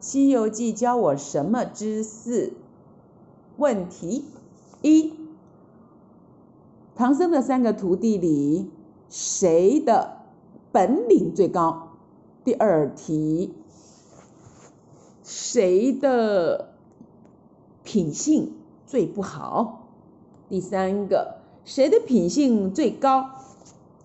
西游记教我什么知识？问题。一唐僧的三个徒弟里谁的本领最高？第二题谁的品性最不好？第三个谁的品性最高？